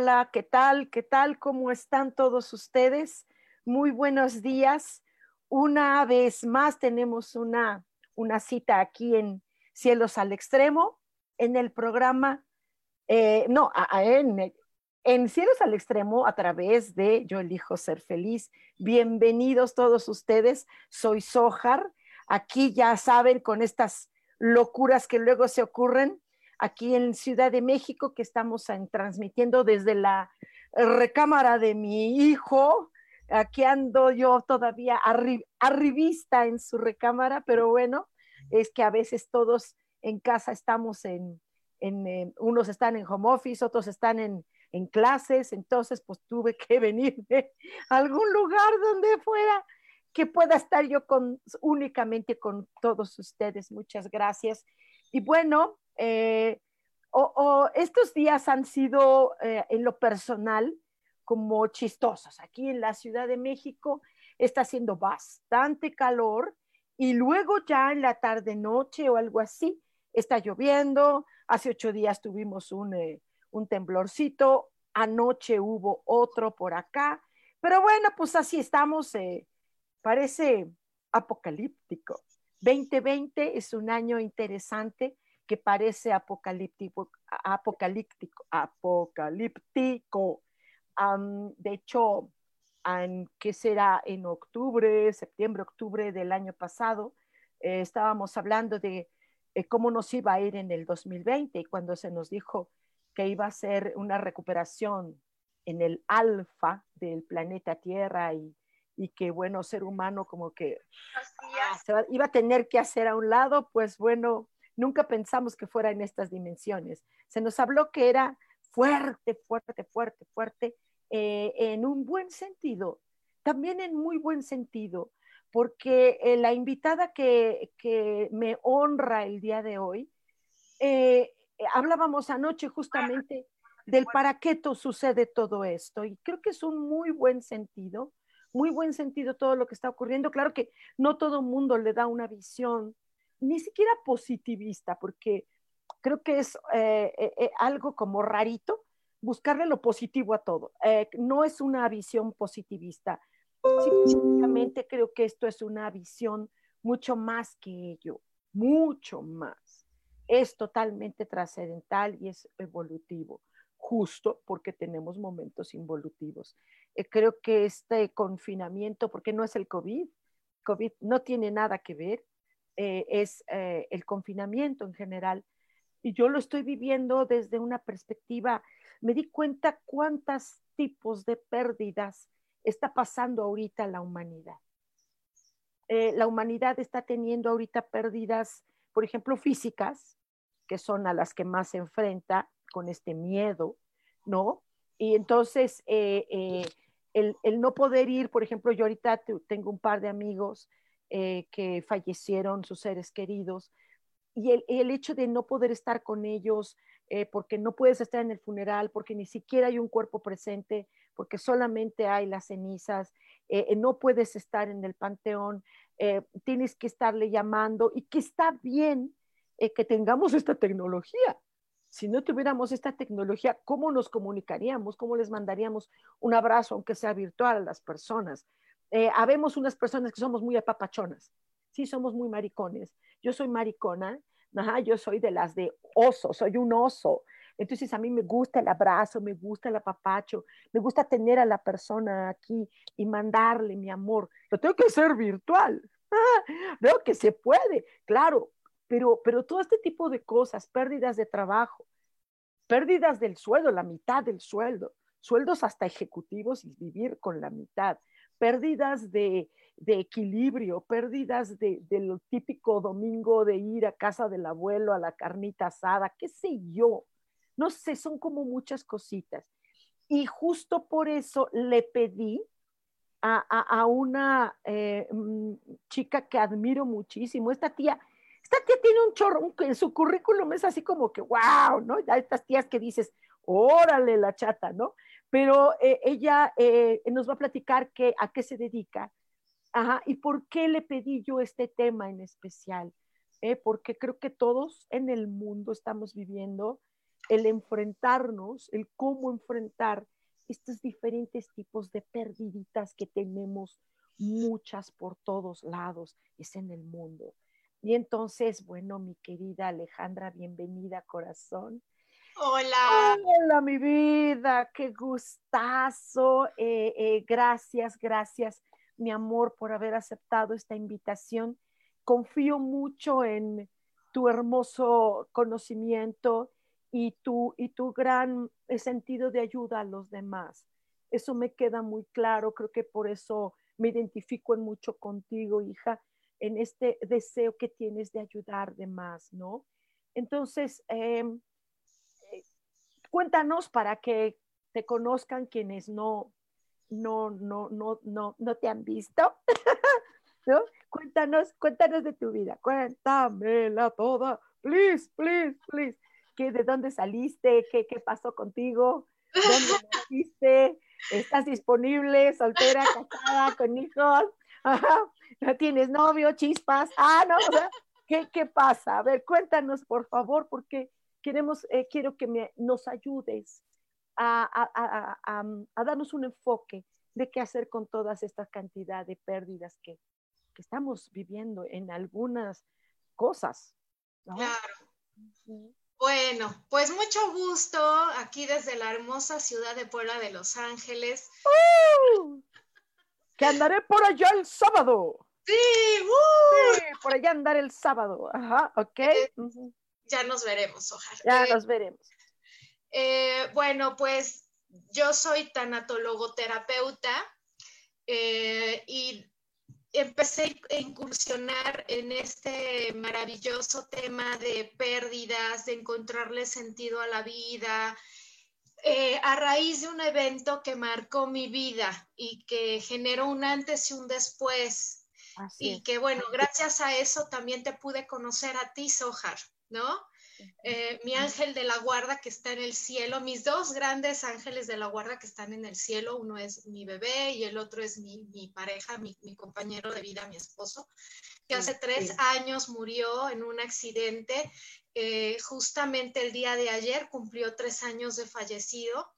Hola, ¿qué tal? ¿Qué tal? ¿Cómo están todos ustedes? Muy buenos días. Una vez más tenemos una, una cita aquí en Cielos al Extremo, en el programa, eh, no, en, en Cielos al Extremo a través de Yo elijo ser feliz. Bienvenidos todos ustedes. Soy Sojar. Aquí ya saben con estas locuras que luego se ocurren aquí en Ciudad de México, que estamos transmitiendo desde la recámara de mi hijo. Aquí ando yo todavía arribista en su recámara, pero bueno, es que a veces todos en casa estamos en, en, unos están en home office, otros están en, en clases, entonces pues tuve que venirme a algún lugar donde fuera que pueda estar yo con, únicamente con todos ustedes. Muchas gracias. Y bueno, eh, estos días han sido eh, en lo personal como chistosos. Aquí en la Ciudad de México está haciendo bastante calor y luego ya en la tarde noche o algo así está lloviendo. Hace ocho días tuvimos un, eh, un temblorcito, anoche hubo otro por acá, pero bueno, pues así estamos, parece apocalíptico. 2020 es un año interesante que parece apocalíptico, apocalíptico, apocalíptico. de hecho, en, ¿qué será? En octubre, septiembre, octubre del año pasado, eh, estábamos hablando de eh, cómo nos iba a ir en el 2020 y cuando se nos dijo que iba a ser una recuperación en el alfa del planeta Tierra y, y que, bueno, ser humano como que ah, iba a tener que hacer a un lado, pues bueno, nunca pensamos que fuera en estas dimensiones. Se nos habló que era fuerte, fuerte, fuerte, fuerte, eh, en un buen sentido, también en muy buen sentido, porque eh, la invitada que, me honra el día de hoy, eh, hablábamos anoche justamente del para qué sucede todo esto, y creo que es un muy buen sentido, muy buen sentido todo lo que está ocurriendo. Claro que no todo mundo le da una visión ni siquiera positivista, porque creo que es eh, eh, eh, algo como rarito buscarle lo positivo a todo. no es una visión positivista. Simplemente creo que esto es una visión mucho más que ello, mucho más. Es totalmente trascendental y es evolutivo, justo porque tenemos momentos involutivos. creo que este confinamiento, porque no es el COVID, COVID no tiene nada que ver, eh, es eh, el confinamiento en general. Y yo lo estoy viviendo desde una perspectiva, me di cuenta cuántos tipos de pérdidas está pasando ahorita la humanidad. Eh, la humanidad está teniendo ahorita pérdidas, por ejemplo, físicas, que son a las que más se enfrenta con este miedo, ¿no? Y entonces, el, el, no poder ir, por ejemplo, yo ahorita tengo un par de amigos eh, que fallecieron sus seres queridos y el, hecho de no poder estar con ellos eh, porque no puedes estar en el funeral, porque ni siquiera hay un cuerpo presente, porque solamente hay las cenizas, eh, no puedes estar en el panteón, tienes que estarle llamando y que está bien que tengamos esta tecnología. Si no tuviéramos esta tecnología, ¿cómo nos comunicaríamos? ¿Cómo les mandaríamos un abrazo, aunque sea virtual, a las personas? Eh, habemos unas personas que somos muy apapachonas, sí, somos muy maricones. Yo soy maricona, yo soy de las de oso, soy un oso. Entonces a mí me gusta el abrazo, me gusta el apapacho, me gusta tener a la persona aquí y mandarle mi amor. Lo tengo que hacer virtual. Veo que se puede, claro, pero, pero todo este tipo de cosas, pérdidas de trabajo, pérdidas del sueldo, la mitad del sueldo, sueldos hasta ejecutivos y vivir con la mitad, pérdidas de, equilibrio, pérdidas de, lo típico domingo de ir a casa del abuelo a la carnita asada, qué sé yo. No sé, son como muchas cositas. Y justo por eso le pedí a, una eh, mm, chica que admiro muchísimo, esta tía, esta tía tiene un chorro, en su currículum es así como que, wow, ¿no? Estas tías que dices, órale la chata, ¿no? Pero eh, ella eh, nos va a platicar que, a qué se dedica, ajá, y por qué le pedí yo este tema en especial, porque creo que todos en el mundo estamos viviendo el enfrentarnos, el cómo enfrentar estos diferentes tipos de perdiditas que tenemos muchas por todos lados, es en el mundo. Y entonces, bueno, mi querida Alejandra, bienvenida, corazón. Hola. Hola, mi vida, qué gustazo. Eh, eh, gracias, gracias, mi amor, por haber aceptado esta invitación. Confío mucho en tu hermoso conocimiento y tu, y tu gran eh, sentido de ayuda a los demás. Eso me queda muy claro, creo que por eso me identifico en mucho contigo, hija, en este deseo que tienes de ayudar demás, ¿no? Entonces, em, cuéntanos para que te conozcan quienes no, no, no, no, no, no te han visto, ¿no? Cuéntanos, cuéntanos de tu vida, cuéntamela toda, please, please, please. ¿De dónde saliste? ¿Qué, qué pasó contigo? ¿Dónde naciste? ¿Estás disponible? ¿Soltera? ¿Casada? ¿Con hijos? ¿No tienes novio? ¿Chispas? Ah, no. ¿Qué, ¿Qué pasa? A ver, cuéntanos, por favor, porque queremos, eh, quiero que me, nos ayudes a, a, a, a, darnos un enfoque de qué hacer con todas estas cantidad de pérdidas que, que estamos viviendo en algunas cosas. ¿no? Claro. Bueno, pues mucho gusto aquí desde la hermosa ciudad de Puebla de Los Ángeles. ¡Uh! que andaré por allá el sábado. Sí, ¡uh! sí, por allá andar el sábado. Ajá, ok. Eh, ya nos veremos, ojalá. Ya eh, nos veremos. Eh, bueno, pues yo soy tanatologoterapeuta y empecé a incursionar en este maravilloso tema de pérdidas, de encontrarle sentido a la vida, eh, a raíz de un evento que marcó mi vida y que generó un antes y un después. y que bueno, gracias a eso también te pude conocer a ti, Sohar, ¿no? Eh, mi ángel de la guarda que está en el cielo, mis dos grandes ángeles de la guarda que están en el cielo, uno es mi bebé y el otro es mi, pareja, mi, compañero de vida, mi esposo, que hace tres años murió en un accidente. Eh, justamente el día de ayer cumplió tres años de fallecido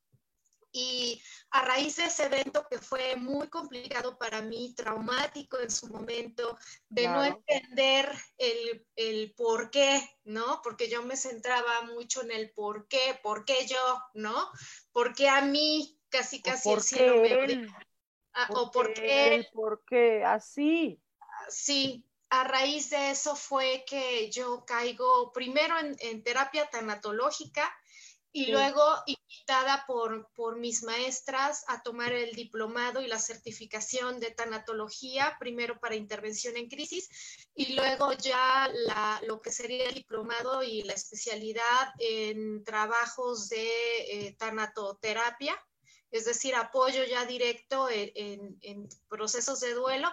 y a raíz de ese evento que fue muy complicado para mí, traumático en su momento, de no entender el, el, por qué, ¿no? Porque yo me centraba mucho en el por qué, por qué yo, ¿no? ¿Por qué a mí casi casi el cielo me... Ah, o por qué... Por qué, así. Sí, a raíz de eso fue que yo caigo primero en, en terapia tanatológica, y luego invitada por, por mis maestras a tomar el diplomado y la certificación de tanatología, primero para intervención en crisis y luego ya la, lo que sería el diplomado y la especialidad en trabajos de eh, tanatoterapia es decir, apoyo ya directo en, en, procesos de duelo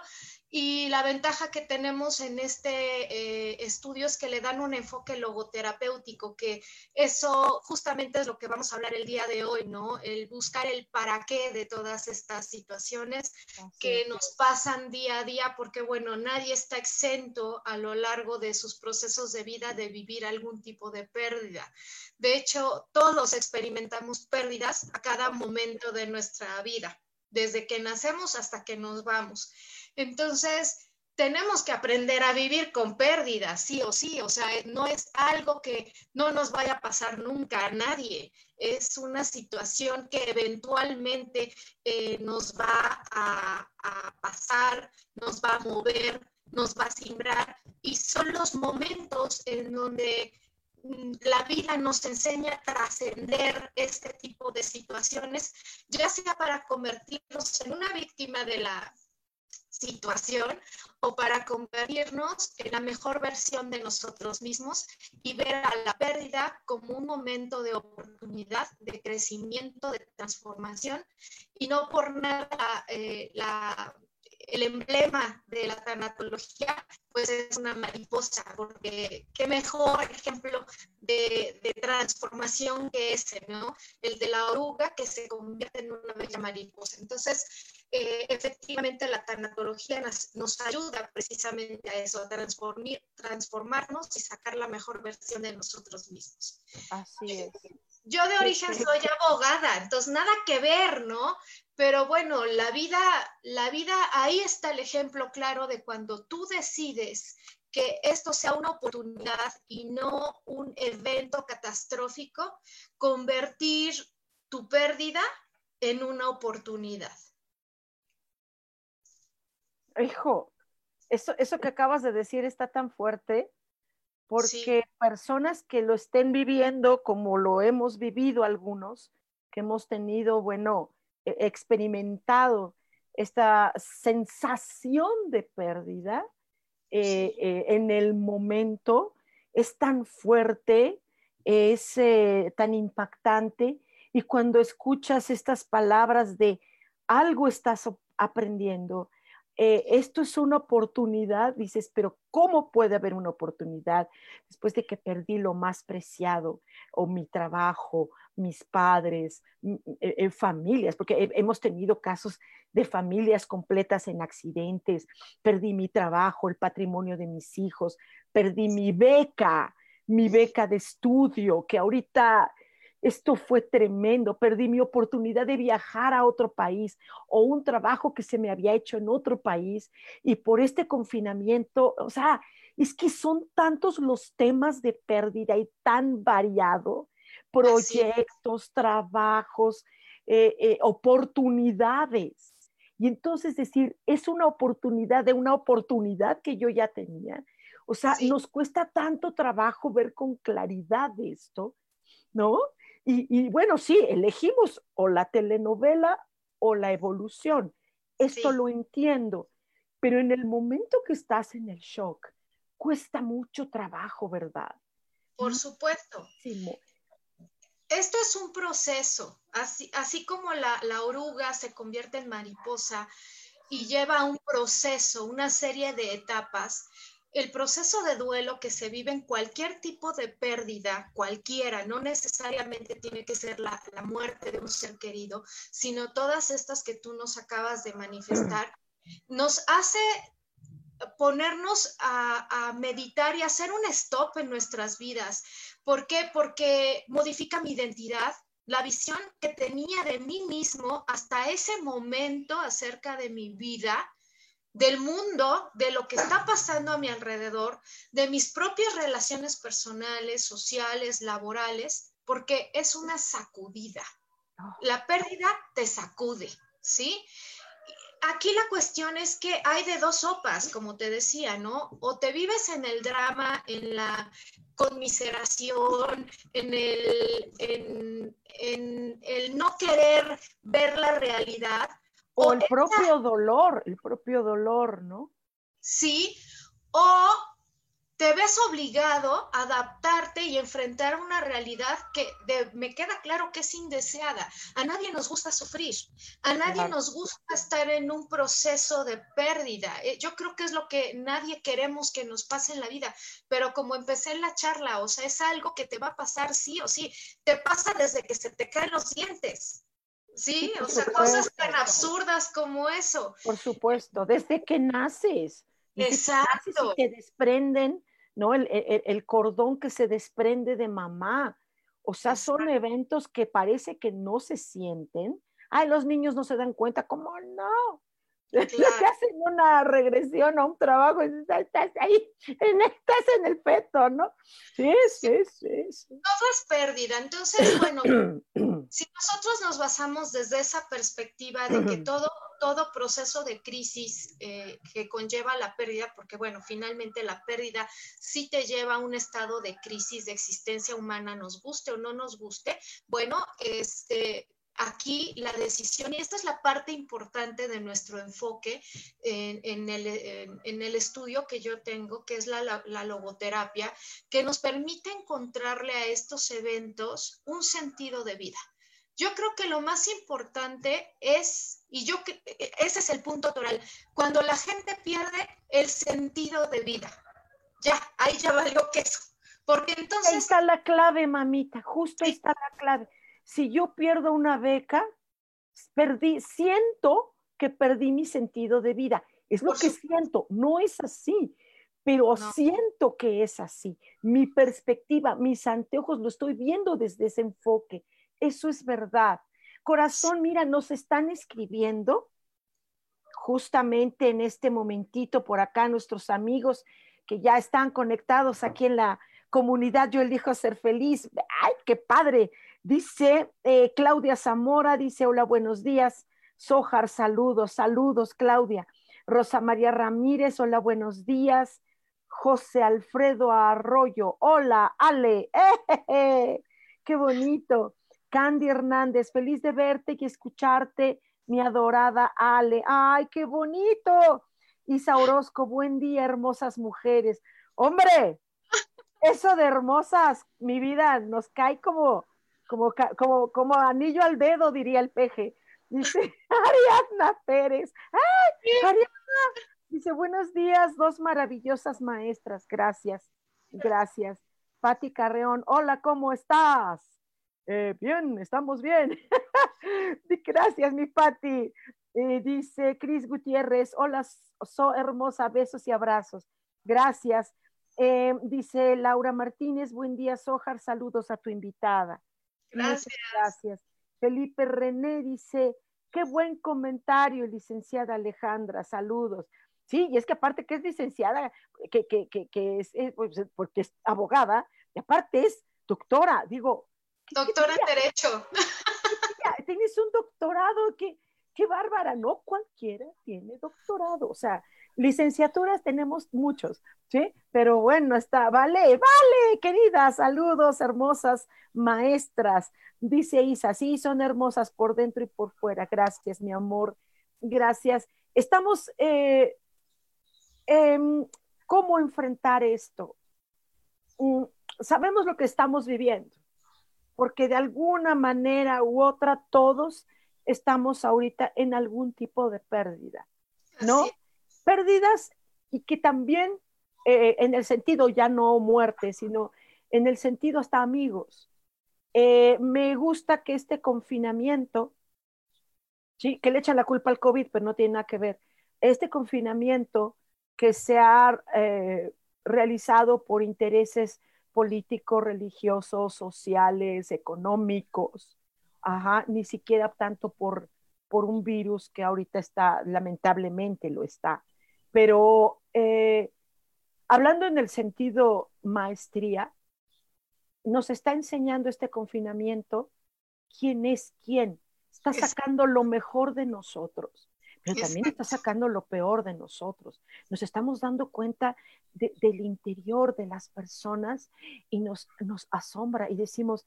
y la ventaja que tenemos en este eh, estudio es que le dan un enfoque logoterapéutico, que eso justamente es lo que vamos a hablar el día de hoy, ¿no? El buscar el para qué de todas estas situaciones que nos pasan día a día, porque bueno, nadie está exento a lo largo de sus procesos de vida de vivir algún tipo de pérdida. De hecho, todos experimentamos pérdidas a cada momento de nuestra vida, desde que nacemos hasta que nos vamos. Entonces, tenemos que aprender a vivir con pérdidas, sí o sí, o sea, no es algo que no nos vaya a pasar nunca a nadie, es una situación que eventualmente eh, nos va a, pasar, nos va a mover, nos va a simbrar. Y son los momentos en donde mm, la vida nos enseña a trascender este tipo de situaciones, ya sea para convertirnos en una víctima de la situación o para convertirnos en la mejor versión de nosotros mismos y ver a la pérdida como un momento de oportunidad, de crecimiento, de transformación y no por nada eh, la el emblema de la tanatología, pues es una mariposa, porque qué mejor ejemplo de, transformación que ese, ¿no? El de la oruga que se convierte en una bella mariposa. Entonces, eh, efectivamente la tanatología nos, ayuda precisamente a eso, a transformarnos y sacar la mejor versión de nosotros mismos. Así es. Yo de origen soy abogada, entonces nada que ver, ¿no? Pero bueno, la vida, la vida, ahí está el ejemplo claro de cuando tú decides que esto sea una oportunidad y no un evento catastrófico, convertir tu pérdida en una oportunidad. Hijo, eso, eso que acabas de decir está tan fuerte porque personas que lo estén viviendo como lo hemos vivido algunos, que hemos tenido, bueno, e, experimentado esta sensación de pérdida eh, eh, en el momento, es tan fuerte, es eh, tan impactante, y cuando escuchas estas palabras de algo estás aprendiendo, eh, esto es una oportunidad, dices, pero ¿cómo puede haber una oportunidad después de que perdí lo más preciado o mi trabajo, mis padres, eh, eh, familias? Porque hemos tenido casos de familias completas en accidentes, perdí mi trabajo, el patrimonio de mis hijos, perdí mi beca, mi beca de estudio, que ahorita esto fue tremendo, perdí mi oportunidad de viajar a otro país o un trabajo que se me había hecho en otro país y por este confinamiento, o sea, es que son tantos los temas de pérdida y tan variado, proyectos, trabajos, eh, eh, oportunidades. Y entonces decir, es una oportunidad de una oportunidad que yo ya tenía. O sea, nos cuesta tanto trabajo ver con claridad esto, ¿no? Y, bueno, sí, elegimos o la telenovela o la evolución. Esto lo entiendo, pero en el momento que estás en el shock, cuesta mucho trabajo, ¿verdad? Por supuesto. Esto es un proceso, así, así como la, la oruga se convierte en mariposa y lleva un proceso, una serie de etapas el proceso de duelo que se vive en cualquier tipo de pérdida, cualquiera, no necesariamente tiene que ser la, muerte de un ser querido, sino todas estas que tú nos acabas de manifestar, nos hace ponernos a, a, meditar y hacer un stop en nuestras vidas. ¿Por qué? Porque modifica mi identidad, la visión que tenía de mí mismo hasta ese momento acerca de mi vida del mundo, de lo que está pasando a mi alrededor, de mis propias relaciones personales, sociales, laborales, porque es una sacudida. Oh. La pérdida te sacude, ¿sí? Aquí la cuestión es que hay de dos sopas, como te decía, ¿no? O te vives en el drama, en la conmiseración, en el, en, en el no querer ver la realidad, o el propio dolor, el propio dolor, ¿no? Sí, o te ves obligado a adaptarte y enfrentar una realidad que me queda claro que es indeseada. A nadie nos gusta sufrir, a nadie nos gusta estar en un proceso de pérdida. Eh, yo creo que es lo que nadie queremos que nos pase en la vida, pero como empecé en la charla, o sea, es algo que te va a pasar sí o sí, te pasa desde que se te caen los dientes. Sí, o sea, cosas tan absurdas como eso. Por supuesto, desde que naces. Exacto. Que te desprenden, ¿no? El, cordón que se desprende de mamá. O sea, son eventos que parece que no se sienten. Ay, los niños no se dan cuenta. ¿Cómo no? Claro. hacen una regresión a un trabajo, estás ahí, estás en el feto, ¿no? Sí, sí, sí, sí. Todo es pérdida. Entonces, bueno, si nosotros nos basamos desde esa perspectiva de que todo, todo proceso de crisis eh, que conlleva la pérdida, porque bueno, finalmente la pérdida sí te lleva a un estado de crisis de existencia humana, nos guste o no nos guste, bueno, este aquí la decisión, y esta es la parte importante de nuestro enfoque en, el, estudio que yo tengo, que es la, logoterapia, que nos permite encontrarle a estos eventos un sentido de vida. Yo creo que lo más importante es, y yo ese es el punto total, cuando la gente pierde el sentido de vida. Ya, ahí ya valió queso. Porque entonces... Ahí está la clave, mamita, justo ahí está la clave si yo pierdo una beca, perdí, siento que perdí mi sentido de vida. Es lo que siento, no es así, pero siento que es así. Mi perspectiva, mis anteojos, lo estoy viendo desde ese enfoque. Eso es verdad. Corazón, mira, nos están escribiendo justamente en este momentito por acá nuestros amigos que ya están conectados aquí en la comunidad Yo elijo ser feliz. ¡Ay, qué padre! Dice eh, Claudia Zamora, dice, hola, buenos días. Sojar, saludos, saludos, Claudia. Rosa María Ramírez, hola, buenos días. José Alfredo Arroyo, hola, Ale, ¡Eh, qué bonito. Candy Hernández, feliz de verte y escucharte, mi adorada Ale. ¡Ay, qué bonito! Isa Orozco, buen día, hermosas mujeres. Hombre, eso de hermosas, mi vida, nos cae como, como, como, como anillo al dedo, diría el peje. Dice Ariadna Pérez. ¡Ay, Ariadna! Dice, buenos días, dos maravillosas maestras. Gracias, gracias. Pati Carreón, hola, ¿cómo estás? Eh, bien, estamos bien. gracias, mi Pati. Eh, dice Cris Gutiérrez, hola, so hermosa, besos y abrazos. Gracias. Eh, dice Laura Martínez, buen día, Sojar, saludos a tu invitada. Gracias. gracias. Felipe René dice, qué buen comentario, licenciada Alejandra, saludos. Sí, y es que aparte que es licenciada, que, que, que, es, pues, porque es abogada, y aparte es doctora, digo. Doctora en Derecho. Tienes un doctorado, que, qué bárbara, no cualquiera tiene doctorado, o sea, licenciaturas tenemos muchos, ¿sí? Pero bueno, está, vale, vale, queridas, saludos, hermosas maestras. Dice Isa, sí, son hermosas por dentro y por fuera. Gracias, mi amor. Gracias. Estamos, eh, ¿cómo enfrentar esto? Mm, sabemos lo que estamos viviendo, porque de alguna manera u otra todos estamos ahorita en algún tipo de pérdida, ¿no? Pérdidas y que también eh, en el sentido ya no muerte, sino en el sentido hasta amigos. Eh, me gusta que este confinamiento, sí, que le echan la culpa al COVID, pero no tiene nada que ver, este confinamiento que se ha eh, realizado por intereses políticos, religiosos, sociales, económicos, ajá, ni siquiera tanto por, por un virus que ahorita está, lamentablemente lo está, pero eh, hablando en el sentido maestría, nos está enseñando este confinamiento quién es quién. Está sacando lo mejor de nosotros, pero también está sacando lo peor de nosotros. Nos estamos dando cuenta del interior de las personas y nos, nos asombra y decimos,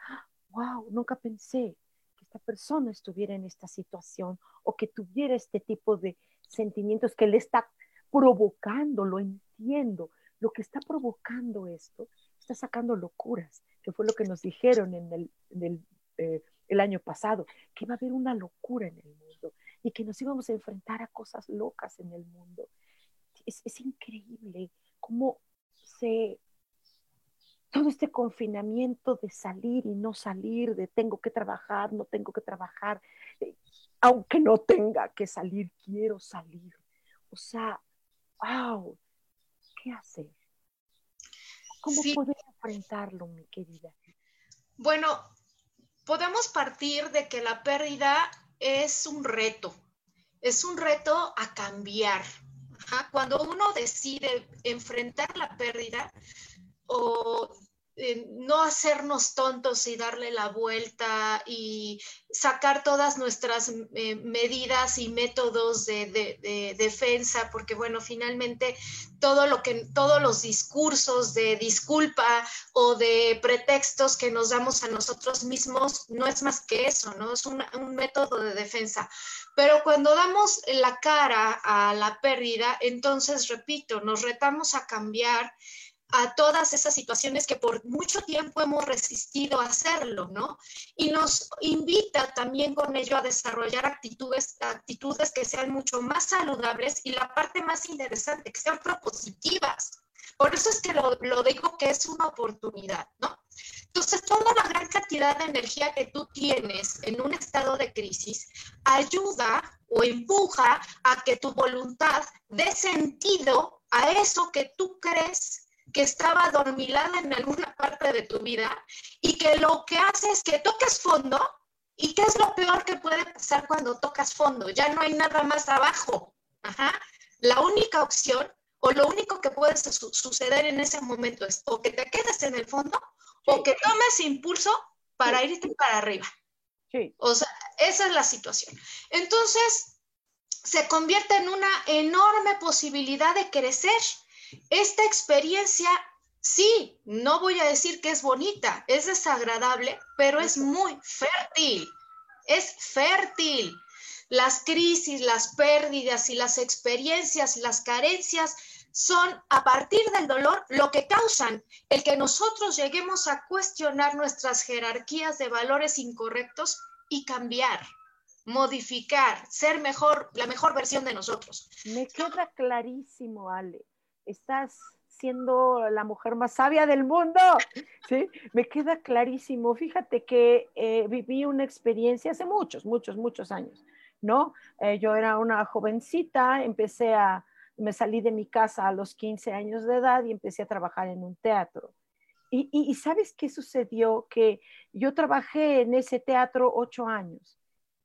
wow, nunca pensé que esta persona estuviera en esta situación o que tuviera este tipo de sentimientos que le está provocando, lo entiendo. Lo que está provocando esto está sacando locuras, que fue lo que nos dijeron en el, eh, el, año pasado, que iba a haber una locura en el mundo y que nos íbamos a enfrentar a cosas locas en el mundo. Es, es increíble cómo se todo este confinamiento de salir y no salir, de tengo que trabajar, no tengo que trabajar, eh, aunque no tenga que salir, quiero salir. O sea, wow, ¿qué hacer? ¿Cómo poder enfrentarlo, mi querida? Bueno, podemos partir de que la pérdida es un reto es un reto a cambiar. Cuando uno decide enfrentar la pérdida o eh, no hacernos tontos y darle la vuelta y sacar todas nuestras eh, medidas y métodos de, defensa, porque bueno, finalmente todo lo que, todos los discursos de disculpa o de pretextos que nos damos a nosotros mismos no es más que eso, ¿no? Es un método de defensa. Pero cuando damos la cara a la pérdida, entonces, repito, nos retamos a cambiar a todas esas situaciones que por mucho tiempo hemos resistido a hacerlo, ¿no? Y nos invita también con ello a desarrollar actitudes, actitudes que sean mucho más saludables y la parte más interesante, que sean propositivas. Por eso es que lo, lo digo que es una oportunidad, ¿no? Entonces, toda la gran cantidad de energía que tú tienes en un estado de crisis ayuda o empuja a que tu voluntad dé sentido a eso que tú crees que estaba adormilada en alguna parte de tu vida y que lo que hace es que toques fondo y qué es lo peor que puede pasar cuando tocas fondo, ya no hay nada más abajo. La única opción o lo único que puede suceder en ese momento es o que te quedes en el fondo o que tomes impulso para irte para arriba. O sea, esa es la situación. Entonces, se convierte en una enorme posibilidad de crecer esta experiencia, sí, no voy a decir que es bonita, es desagradable, pero es muy fértil, es fértil. Las crisis, las pérdidas y las experiencias y las carencias son a partir del dolor lo que causan el que nosotros lleguemos a cuestionar nuestras jerarquías de valores incorrectos y cambiar, modificar, ser mejor, la mejor versión de nosotros. Me queda clarísimo, Ale estás siendo la mujer más sabia del mundo, ¿sí? Me queda clarísimo. Fíjate que eh, viví una experiencia hace muchos, muchos, muchos años, ¿no? Eh, yo era una jovencita, empecé a, me salí de mi casa a los 15 años de edad y empecé a trabajar en un teatro. Y, ¿sabes qué sucedió? Que yo trabajé en ese teatro ocho años.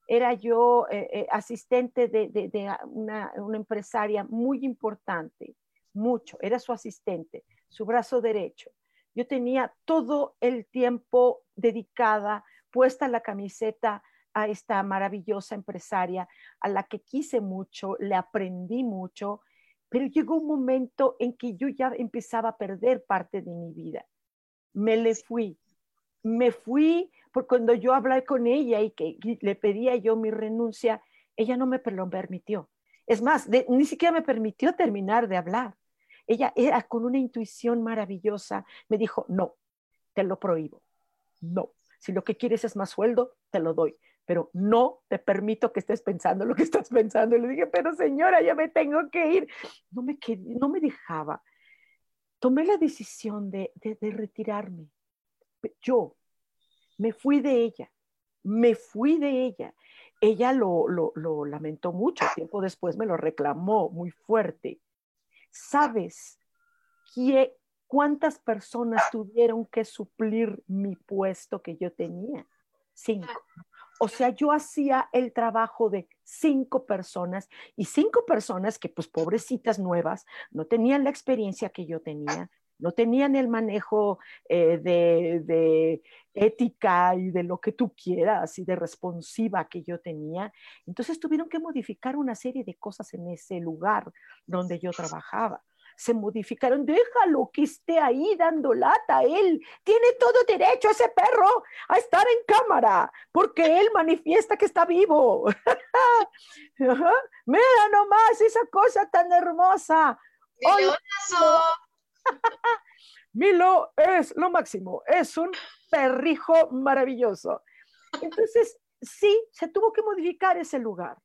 Era yo eh, asistente de, una empresaria muy importante mucho, era su asistente, su brazo derecho. Yo tenía todo el tiempo dedicada, puesta la camiseta a esta maravillosa empresaria a la que quise mucho, le aprendí mucho, pero llegó un momento en que yo ya empezaba a perder parte de mi vida. Me le fui, me fui por cuando yo hablé con ella y que le pedía yo mi renuncia, ella no me lo permitió. Es más, ni siquiera me permitió terminar de hablar. Ella era con una intuición maravillosa, me dijo, no, te lo prohíbo, no. Si lo que quieres es más sueldo, te lo doy, pero no te permito que estés pensando lo que estás pensando. Y le dije, pero señora, ya me tengo que ir. No me, no me dejaba. Tomé la decisión de, de, retirarme. Yo me fui de ella, me fui de ella. Ella lo, lo, lo lamentó mucho, tiempo después me lo reclamó muy fuerte. ¿Sabes cuántas personas tuvieron que suplir mi puesto que yo tenía? Cinco. O sea, yo hacía el trabajo de cinco personas y cinco personas que, pues, pobrecitas nuevas, no tenían la experiencia que yo tenía, no tenían el manejo eh, de, de, ética y de lo que tú quieras y de responsiva que yo tenía. Entonces tuvieron que modificar una serie de cosas en ese lugar donde yo trabajaba. Se modificaron, déjalo que esté ahí dando lata. Él tiene todo derecho, ese perro, a estar en cámara, porque él manifiesta que está vivo. Mira nomás esa cosa tan hermosa. Milo es lo máximo, es un perrijo maravilloso. Entonces, sí, se tuvo que modificar ese lugar.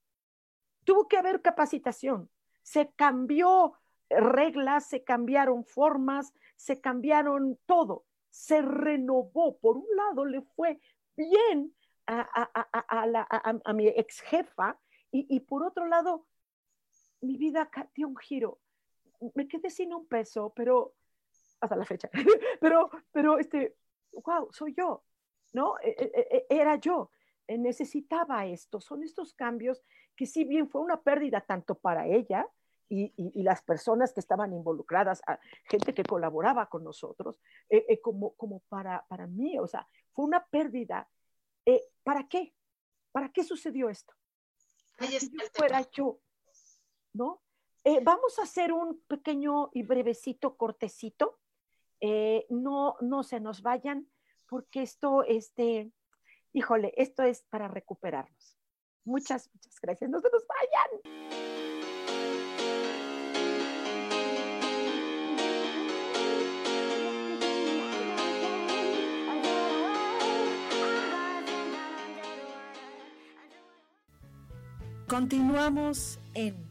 Tuvo que haber capacitación. Se cambió reglas, se cambiaron formas, se cambiaron todo. Se renovó. Por un lado, le fue bien a, mi ex jefa y, y por otro lado, mi vida dio un giro me quedé sin un peso, pero hasta la fecha, pero, pero, este, wow, soy yo, ¿no? E, e, e, era yo. eh, necesitaba esto. Son estos cambios que si bien fue una pérdida tanto para ella y, las personas que estaban involucradas, gente que colaboraba con nosotros, eh, eh, como, como para, para mí, o sea, fue una pérdida. ¿Para qué? ¿Para qué sucedió esto? Que yo fuera yo, ¿no? Vamos a hacer un pequeño y brevecito cortecito. no, no se nos vayan, porque esto, este, híjole, esto es para recuperarnos. Muchas, muchas gracias. No se nos vayan. Continuamos en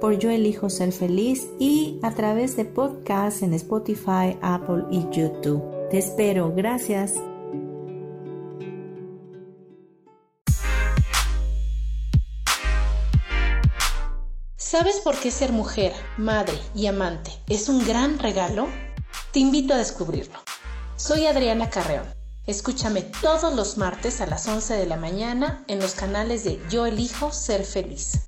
por Yo Elijo Ser Feliz y a través de podcasts en Spotify, Apple y YouTube. Te espero, gracias. ¿Sabes por qué ser mujer, madre y amante es un gran regalo? Te invito a descubrirlo. Soy Adriana Carreón. Escúchame todos los martes a las 11 de la mañana en los canales de Yo elijo ser feliz.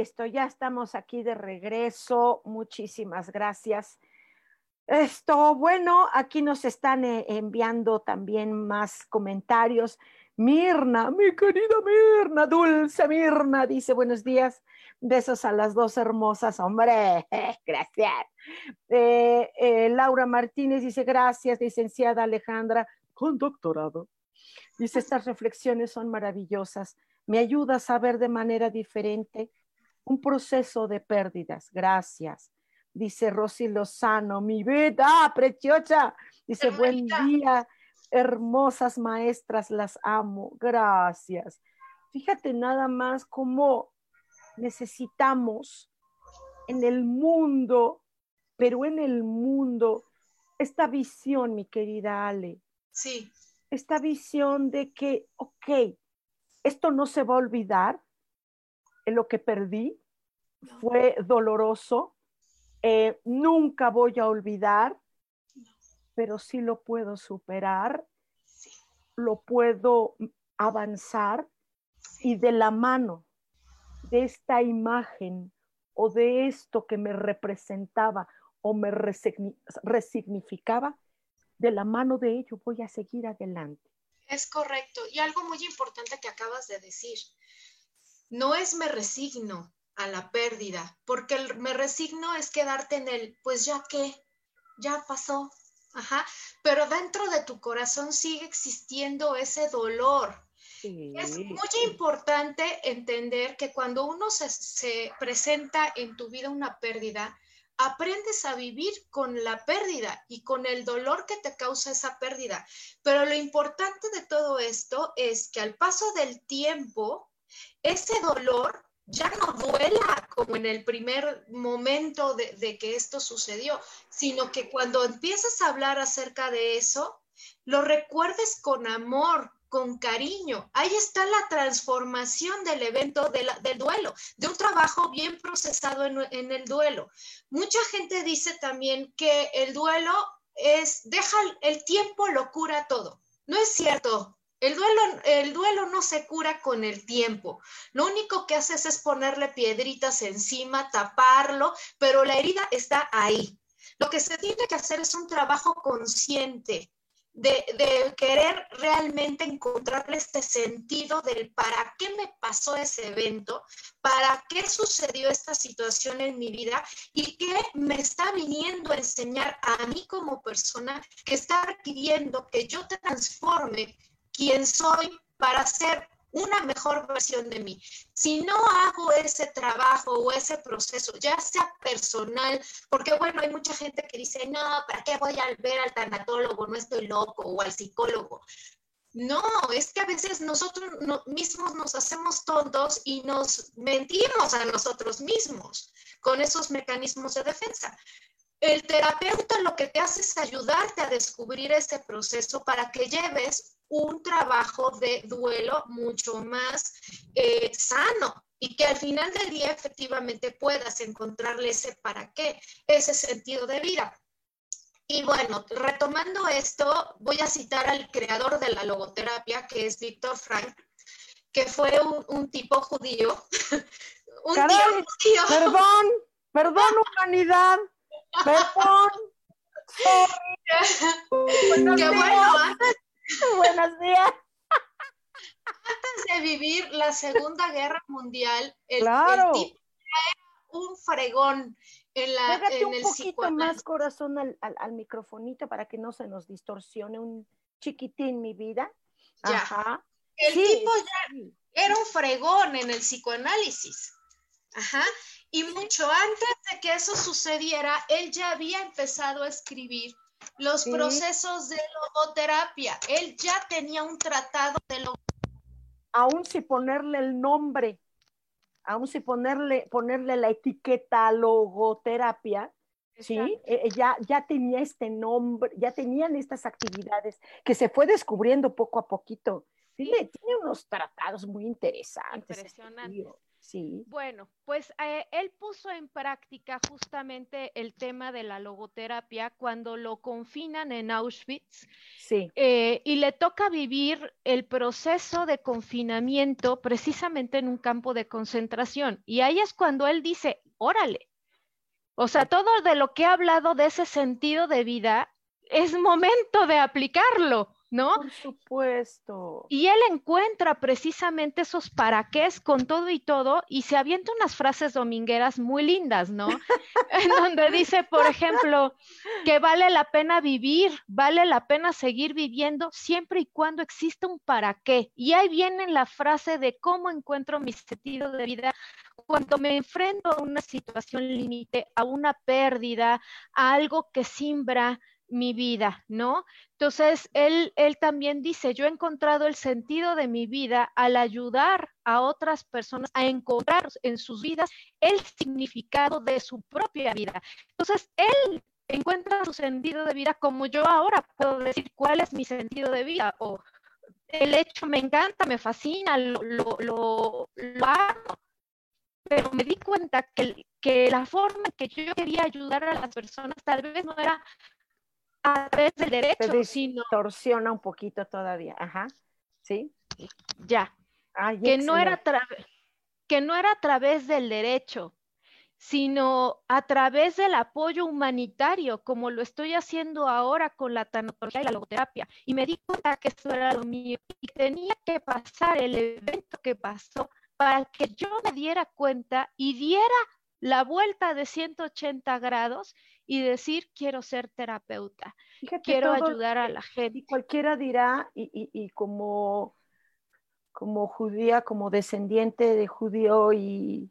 Listo, ya estamos aquí de regreso. Muchísimas gracias. Esto, bueno, aquí nos están eh, enviando también más comentarios. Mirna, mi querida Mirna, dulce Mirna, dice buenos días, besos a las dos hermosas, hombre, gracias. Eh, eh, Laura Martínez dice gracias, licenciada Alejandra, con doctorado. Dice, estas reflexiones son maravillosas, me ayuda a saber de manera diferente un proceso de pérdidas. Gracias. Dice Rosy Lozano, mi vida preciosa. Dice, buen día, hermosas maestras, las amo. Gracias. Fíjate nada más cómo necesitamos en el mundo, pero en el mundo, esta visión, mi querida Ale. Sí. Esta visión de que, ok, esto no se va a olvidar, lo que perdí, fue doloroso, eh, nunca voy a olvidar, pero sí lo puedo superar, lo puedo avanzar y de la mano de esta imagen o de esto que me representaba o me resignificaba, de la mano de ello voy a seguir adelante. Es correcto. Y algo muy importante que acabas de decir, no es me resigno, a la pérdida, porque el me resigno es quedarte en el, pues ya que, ya pasó, ajá, pero dentro de tu corazón sigue existiendo ese dolor. Es muy importante entender que cuando uno se, se presenta en tu vida una pérdida, aprendes a vivir con la pérdida y con el dolor que te causa esa pérdida. Pero lo importante de todo esto es que al paso del tiempo, ese dolor ya no duela como en el primer momento de, que esto sucedió, sino que cuando empiezas a hablar acerca de eso, lo recuerdes con amor, con cariño. Ahí está la transformación del evento del duelo, de un trabajo bien procesado en, en, el duelo. Mucha gente dice también que el duelo es, deja el tiempo, lo cura todo. No es cierto. El duelo, el duelo no se cura con el tiempo. Lo único que haces es ponerle piedritas encima, taparlo, pero la herida está ahí. Lo que se tiene que hacer es un trabajo consciente, de, querer realmente encontrarle este sentido del para qué me pasó ese evento, para qué sucedió esta situación en mi vida y qué me está viniendo a enseñar a mí como persona que está requiriendo que yo transforme quién soy para ser una mejor versión de mí. Si no hago ese trabajo o ese proceso, ya sea personal, porque bueno, hay mucha gente que dice, no, ¿para qué voy a ver al tanatólogo? No estoy loco o al psicólogo. No, es que a veces nosotros mismos nos hacemos tontos y nos mentimos a nosotros mismos con esos mecanismos de defensa. El terapeuta lo que te hace es ayudarte a descubrir ese proceso para que lleves un trabajo de duelo mucho más eh, sano y que al final del día efectivamente puedas encontrarle ese para qué, ese sentido de vida. Y bueno, retomando esto, voy a citar al creador de la logoterapia, que es Víctor Frank, que fue un, tipo judío. un Caray, judío. Perdón, perdón, humanidad, perdón. Qué bueno, antes, Buenos días. Antes de vivir la Segunda Guerra Mundial, el, claro. tipo era un fregón en, la, Pégate en un el poquito más corazón al, al, al, microfonito para que no se nos distorsione un chiquitín mi vida. Ya. Ajá. El Sí, tipo ya sí. era un fregón en el psicoanálisis. Ajá. Y mucho antes de que eso sucediera, él ya había empezado a escribir los Sí. procesos de logoterapia. Él ya tenía un tratado de logoterapia. aún si ponerle el nombre, aún si ponerle, ponerle la etiqueta logoterapia, ¿sí? Eh, eh, ya, ya tenía este nombre, ya tenían estas actividades que se fue descubriendo poco a poquito. Tiene, tiene unos tratados muy interesantes. este Impresionantes. tío, Sí. Bueno, pues eh, él puso en práctica justamente el tema de la logoterapia cuando lo confinan en Auschwitz Sí, eh, y le toca vivir el proceso de confinamiento precisamente en un campo de concentración. Y ahí es cuando él dice, órale. O sea, todo de lo que ha hablado de ese sentido de vida es momento de aplicarlo, ¿no? por supuesto. Y él encuentra precisamente esos para qué con todo y todo y se avienta unas frases domingueras muy lindas, ¿no? en donde dice, por ejemplo, que vale la pena vivir, vale la pena seguir viviendo siempre y cuando exista un para qué. Y ahí viene la frase de cómo encuentro mi sentido de vida cuando me enfrento a una situación límite, a una pérdida, a algo que simbra mi vida, ¿no? Entonces, él, él también dice, yo he encontrado el sentido de mi vida al ayudar a otras personas a encontrar en sus vidas el significado de su propia vida. Entonces, él encuentra su sentido de vida como yo ahora puedo decir cuál es mi sentido de vida o el hecho me encanta, me fascina, lo, lo, lo, amo, pero me di cuenta que, que la forma en que yo quería ayudar a las personas tal vez no era a través del Se derecho, sino distorsiona un poquito todavía. Ajá. Sí. ya, Ay, que no era a excelente. través que no era a través del derecho, sino a través del apoyo humanitario, como lo estoy haciendo ahora con la tanatología y la logoterapia. Y me di cuenta que eso era lo mío y tenía que pasar el evento que pasó para que yo me diera cuenta y diera la vuelta de 180 grados y decir, quiero ser terapeuta, Fíjate quiero todo- ayudar a la Y gente. cualquiera dirá, y, y- y como, como judía, como descendiente de judío y,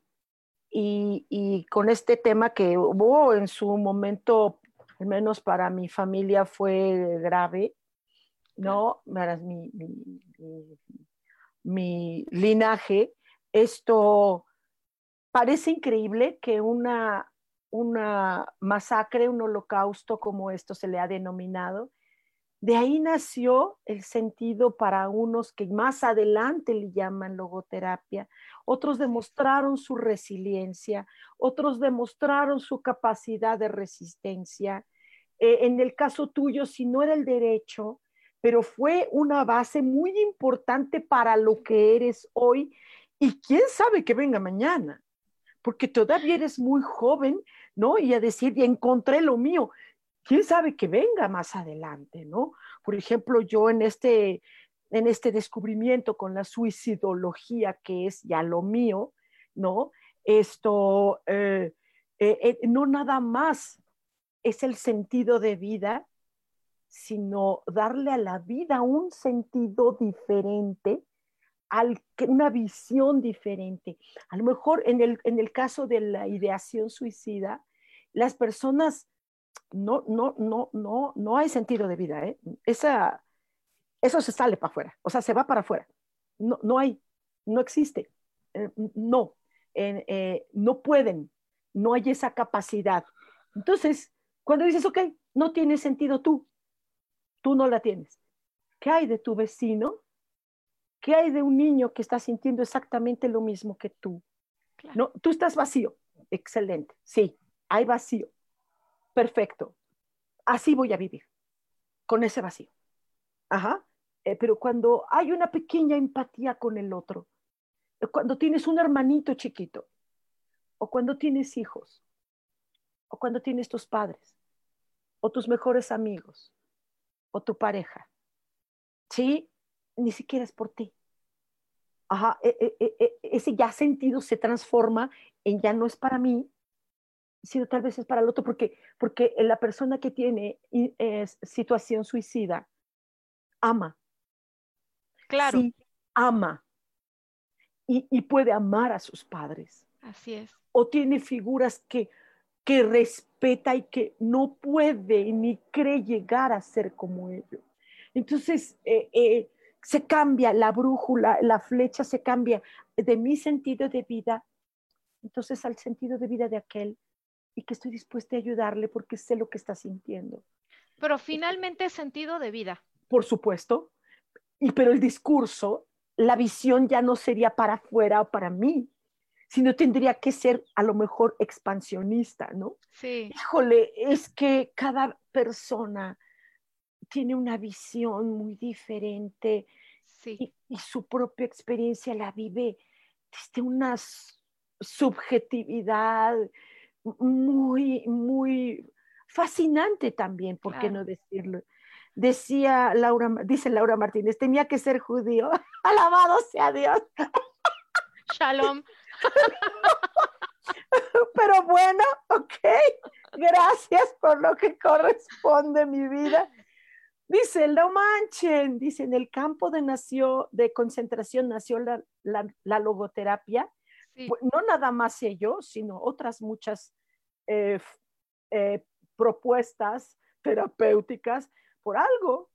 y, con este tema que hubo en su momento, al menos para mi familia, fue grave, ¿no? Mi, mi linaje, esto parece increíble que una, una masacre, un holocausto como esto se le ha denominado, de ahí nació el sentido para unos que más adelante le llaman logoterapia, otros demostraron su resiliencia, otros demostraron su capacidad de resistencia. Eh, en el caso tuyo, si no era el derecho, pero fue una base muy importante para lo que eres hoy y quién sabe que venga mañana, porque todavía eres muy joven, ¿no? Y a decir, y encontré lo mío quién sabe que venga más adelante, ¿no? Por ejemplo, yo en este, en este descubrimiento con la suicidología, que es ya lo mío, ¿no? Esto, eh, eh, eh, no nada más es el sentido de vida, sino darle a la vida un sentido diferente, una visión diferente. A lo mejor en el, en el caso de la ideación suicida, las personas no, no, no, no, no hay sentido de vida. ¿eh? Esa, eso se sale para afuera, o sea, se va para afuera. No, no hay, no existe. Eh, no, eh, no pueden, no hay esa capacidad. Entonces, cuando dices, ok, no tiene sentido tú, tú no la tienes. ¿Qué hay de tu vecino? ¿Qué hay de un niño que está sintiendo exactamente lo mismo que tú? No, tú estás vacío. Excelente. Sí, hay vacío perfecto, así voy a vivir, con ese vacío. Ajá. Eh, pero cuando hay una pequeña empatía con el otro, eh, cuando tienes un hermanito chiquito, o cuando tienes hijos, o cuando tienes tus padres, o tus mejores amigos, o tu pareja, ¿sí? Ni siquiera es por ti. Ajá, e, ese ya sentido se transforma en ya no es para mí, sino tal vez es para el otro, porque, porque la persona que tiene situación suicida ama. Claro. Sí, ama. Y, y, puede amar a sus padres. Así es. O tiene figuras que, que respeta y que no puede ni cree llegar a ser como ellos. Entonces, eh, eh, se cambia la brújula, la flecha se cambia de mi sentido de vida, entonces al sentido de vida de aquel y que estoy dispuesta a ayudarle porque sé lo que está sintiendo. Pero finalmente es sentido de vida. Por supuesto. Y pero el discurso, la visión ya no sería para afuera o para mí, sino tendría que ser a lo mejor expansionista, ¿no? Sí. Híjole, es que cada persona tiene una visión muy diferente sí. y, y, su propia experiencia la vive desde una subjetividad muy, muy fascinante también, ¿por qué no decirlo? Decía Laura, dice Laura Martínez, tenía que ser judío. Alabado sea Dios. Shalom. Pero bueno, ok, gracias por lo que corresponde mi vida. Dice, no manchen, dice, en el campo de, nació, de concentración nació la, la logoterapia pues, no nada más ellos, sino otras muchas eh, eh, propuestas terapéuticas, por algo,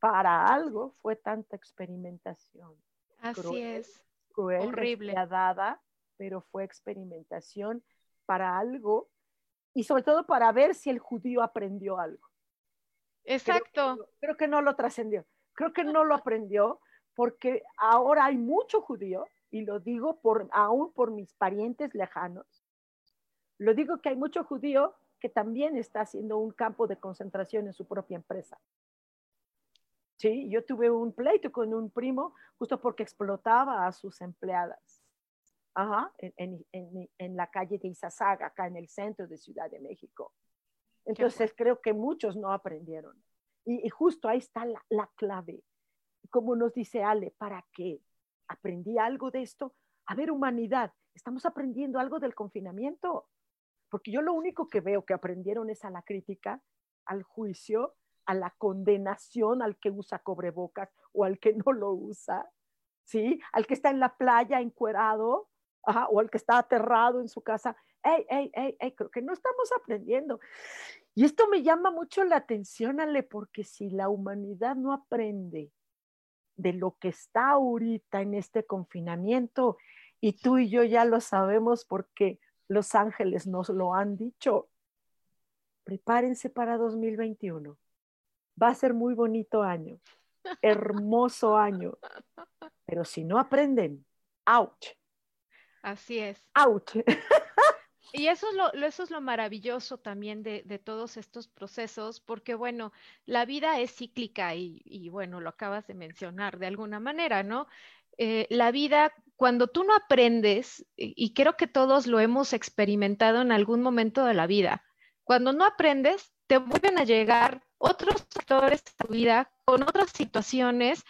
para algo fue tanta experimentación. Así es. Cruel, horrible. dada, pero fue experimentación para algo y sobre todo para ver si el judío aprendió algo. Exacto. creo que no lo trascendió. Creo que no lo aprendió porque ahora hay mucho judío y lo digo por, aún por mis parientes lejanos, lo digo que hay mucho judío que también está haciendo un campo de concentración en su propia empresa. Sí, yo tuve un pleito con un primo justo porque explotaba a sus empleadas. Ajá, en, en, en la calle de Izazaga, acá en el centro de Ciudad de México. Entonces creo que muchos no aprendieron. Y, y justo ahí está la, la, clave. Como nos dice Ale, ¿para qué? aprendí algo de esto. A ver, humanidad, estamos aprendiendo algo del confinamiento, porque yo lo único que veo que aprendieron es a la crítica, al juicio, a la condenación al que usa cobrebocas o al que no lo usa, ¿sí? Al que está en la playa encuerado o el que está aterrado en su casa, hey, hey, hey, hey, creo que no estamos aprendiendo. Y esto me llama mucho la atención, Ale, porque si la humanidad no aprende de lo que está ahorita en este confinamiento, y tú y yo ya lo sabemos porque los ángeles nos lo han dicho, prepárense para 2021. Va a ser muy bonito año, hermoso año, pero si no aprenden, ouch. Así es. Ouch. Y eso es lo, eso es lo maravilloso también de, todos estos procesos, porque bueno, la vida es cíclica y, bueno, lo acabas de mencionar de alguna manera, ¿no? Eh, la vida, cuando tú no aprendes, y creo que todos lo hemos experimentado en algún momento de la vida, cuando no aprendes, te vuelven a llegar otros factores de tu vida con otras situaciones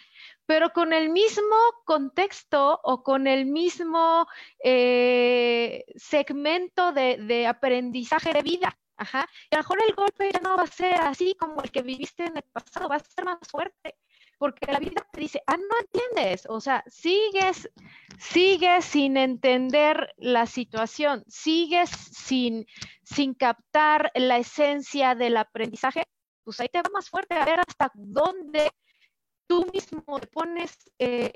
pero con el mismo contexto o con el mismo eh, segmento de, aprendizaje de vida. Ajá. A lo mejor el golpe ya no va a ser así como el que viviste en el pasado, va a ser más fuerte, porque la vida te dice, ah, no entiendes, o sea, sigues, sigues sin entender la situación, sigues sin, sin captar la esencia del aprendizaje, pues ahí te va más fuerte a ver hasta dónde tú mismo pones eh,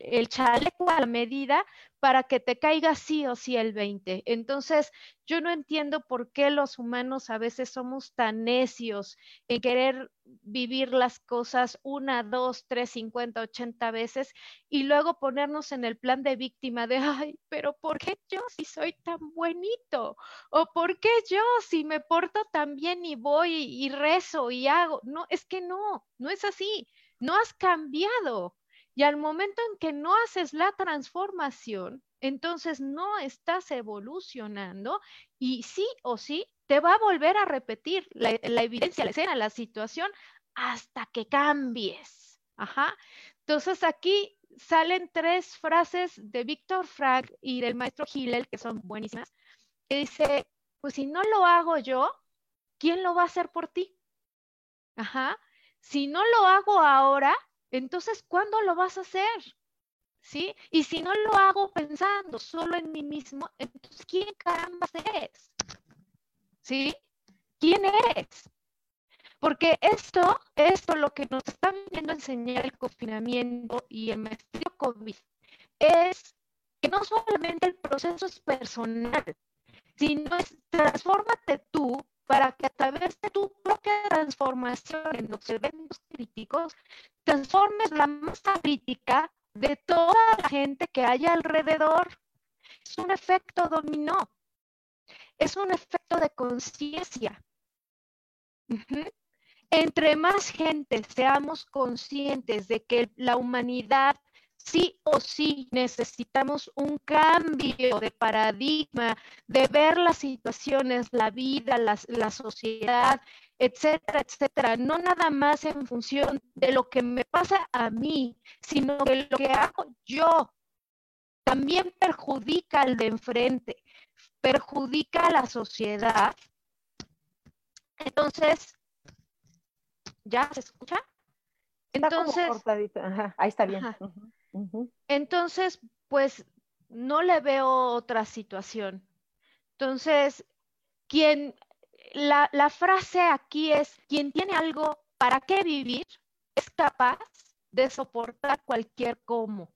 el, chaleco a la medida para que te caiga sí o sí el 20. Entonces, yo no entiendo por qué los humanos a veces somos tan necios en querer vivir las cosas una, dos, tres, cincuenta, ochenta veces y luego ponernos en el plan de víctima de, ay, pero ¿por qué yo si soy tan buenito? ¿O por qué yo si me porto tan bien y voy y rezo y hago? No, es que no, no es así no has cambiado. Y al momento en que no haces la transformación, entonces no estás evolucionando y sí o sí te va a volver a repetir la, evidencia, la escena, la situación hasta que cambies. Ajá. Entonces aquí salen tres frases de Víctor Frank y del maestro Hillel que son buenísimas. Que dice, pues si no lo hago yo, ¿quién lo va a hacer por ti? Ajá. Si no lo hago ahora, entonces, ¿cuándo lo vas a hacer? ¿Sí? Y si no lo hago pensando solo en mí mismo, entonces, ¿quién caramba eres? ¿Sí? ¿Quién eres? Porque esto, esto lo que nos está viniendo a enseñar el confinamiento y el maestro COVID es que no solamente el proceso es personal, sino es transfórmate tú para que a través de tu propia transformación en los eventos críticos, transformes la masa crítica de toda la gente que hay alrededor. Es un efecto dominó, es un efecto de conciencia. Entre más gente seamos conscientes de que la humanidad sí o sí necesitamos un cambio de paradigma, de ver las situaciones, la vida, la, sociedad, etcétera, etcétera. No nada más en función de lo que me pasa a mí, sino que lo que hago yo también perjudica al de enfrente, perjudica a la sociedad. Entonces, ¿ya se escucha? Entonces, ahí está bien. Entonces, pues no le veo otra situación. Entonces, quien, la, la frase aquí es, quien tiene algo para qué vivir, es capaz de soportar cualquier cómo.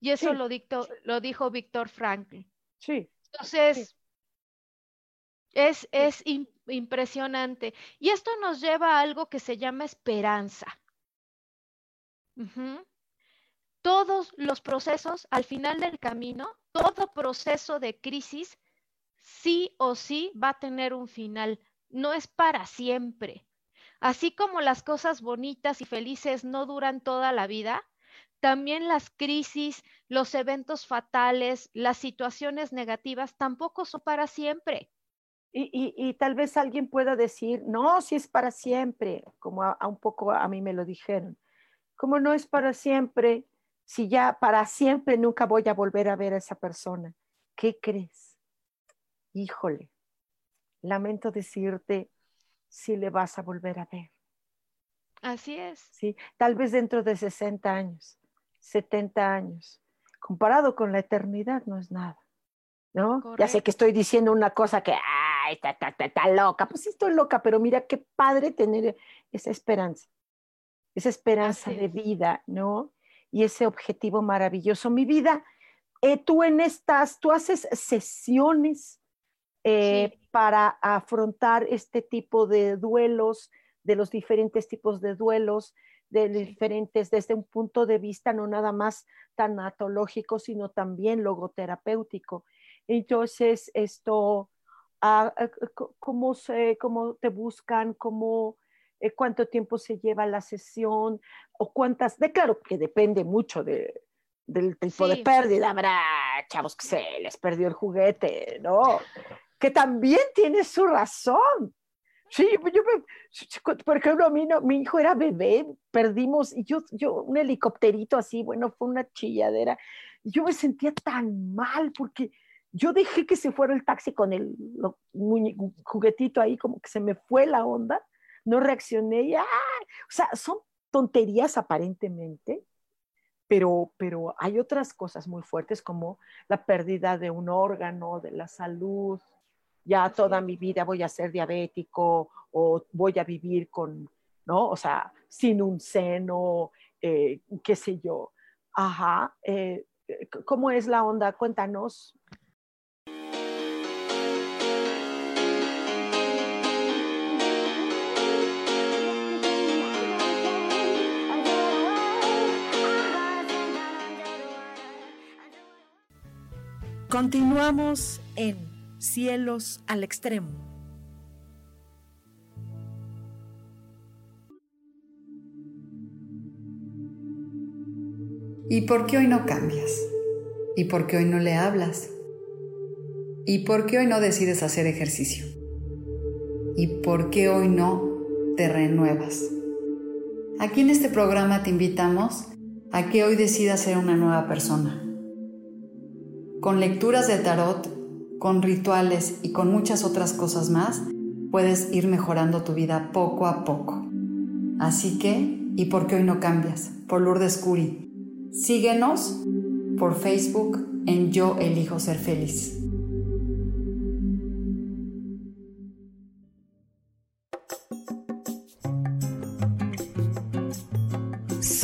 Y eso lo, dictó, lo dijo Víctor Franklin. Sí. Entonces, es, es impresionante. Y esto nos lleva a algo que se llama esperanza todos los procesos al final del camino, todo proceso de crisis, sí o sí va a tener un final, no es para siempre. Así como las cosas bonitas y felices no duran toda la vida, también las crisis, los eventos fatales, las situaciones negativas tampoco son para siempre. Y, tal vez alguien pueda decir, no, si es para siempre, como a, un poco a mí me lo dijeron. Como no es para siempre, si ya para siempre nunca voy a volver a ver a esa persona? ¿Qué crees? Híjole, lamento decirte si le vas a volver a ver. Así es. Sí, tal vez dentro de 60 años, 70 años. Comparado con la eternidad no es nada. ¿no? Ya sé que estoy diciendo una cosa que, ay, está, está, está, loca, pues sí estoy loca, pero mira qué padre tener esa esperanza, esa esperanza de vida, ¿no? Y ese objetivo maravilloso. Mi vida, eh, tú en estas, tú haces sesiones eh, para afrontar este tipo de duelos, de los diferentes tipos de duelos, de diferentes, desde un punto de vista no nada más tanatológico, sino también logoterapéutico. Entonces, esto, ah, ah, ¿cómo, se, cómo te buscan? ¿Cómo, eh, ¿Cuánto tiempo se lleva la sesión? ¿O cuántas? De claro que depende mucho de, del tipo de pérdida. Habrá chavos que se les perdió el juguete, ¿no? Que también tiene su razón. Sí, yo por ejemplo, a mí no, mi hijo era bebé, perdimos, y yo, yo, un helicópterito así, bueno, fue una chilladera. Yo me sentía tan mal porque yo dejé que se fuera el taxi con el juguetito ahí, como que se me fue la onda, no reaccioné y, ¡ah! o sea, son tonterías aparentemente, pero, pero hay otras cosas muy fuertes como la pérdida de un órgano, de la salud, ya toda mi vida voy a ser diabético o voy a vivir con, ¿no? O sea, sin un seno, eh, qué sé yo. Ajá. Eh, ¿Cómo es la onda? Cuéntanos. Continuamos en Cielos al Extremo. ¿Y por qué hoy no cambias? ¿Y por qué hoy no le hablas? ¿Y por qué hoy no decides hacer ejercicio? ¿Y por qué hoy no te renuevas? Aquí en este programa te invitamos a que hoy decidas ser una nueva persona con lecturas de tarot, con rituales y con muchas otras cosas más, puedes ir mejorando tu vida poco a poco. Así que, ¿y por qué hoy no cambias? Por Lourdes Curi. Síguenos por Facebook en Yo Elijo Ser Feliz.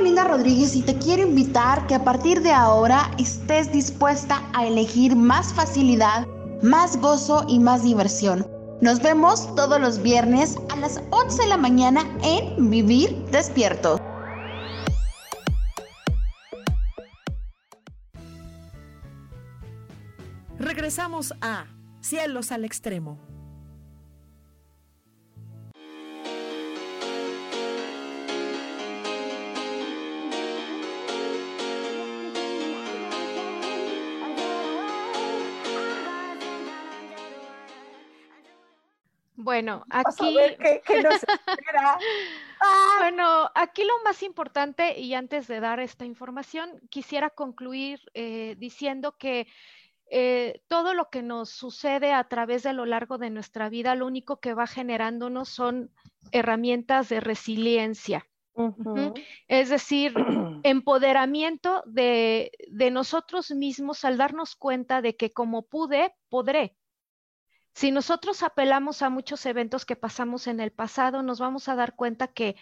Rodríguez y te quiero invitar que a partir de ahora estés dispuesta a elegir más facilidad, más gozo y más diversión. Nos vemos todos los viernes a las 11 de la mañana en Vivir Despierto. Regresamos a Cielos al Extremo. Bueno, aquí. Ah. Bueno, aquí lo más importante, y antes de dar esta información, quisiera concluir eh, diciendo que eh, todo lo que nos sucede a través de lo largo de nuestra vida, lo único que va generándonos son herramientas de resiliencia. Es decir, empoderamiento de, de nosotros mismos al darnos cuenta de que como pude, podré. Si nosotros apelamos a muchos eventos que pasamos en el pasado, nos vamos a dar cuenta que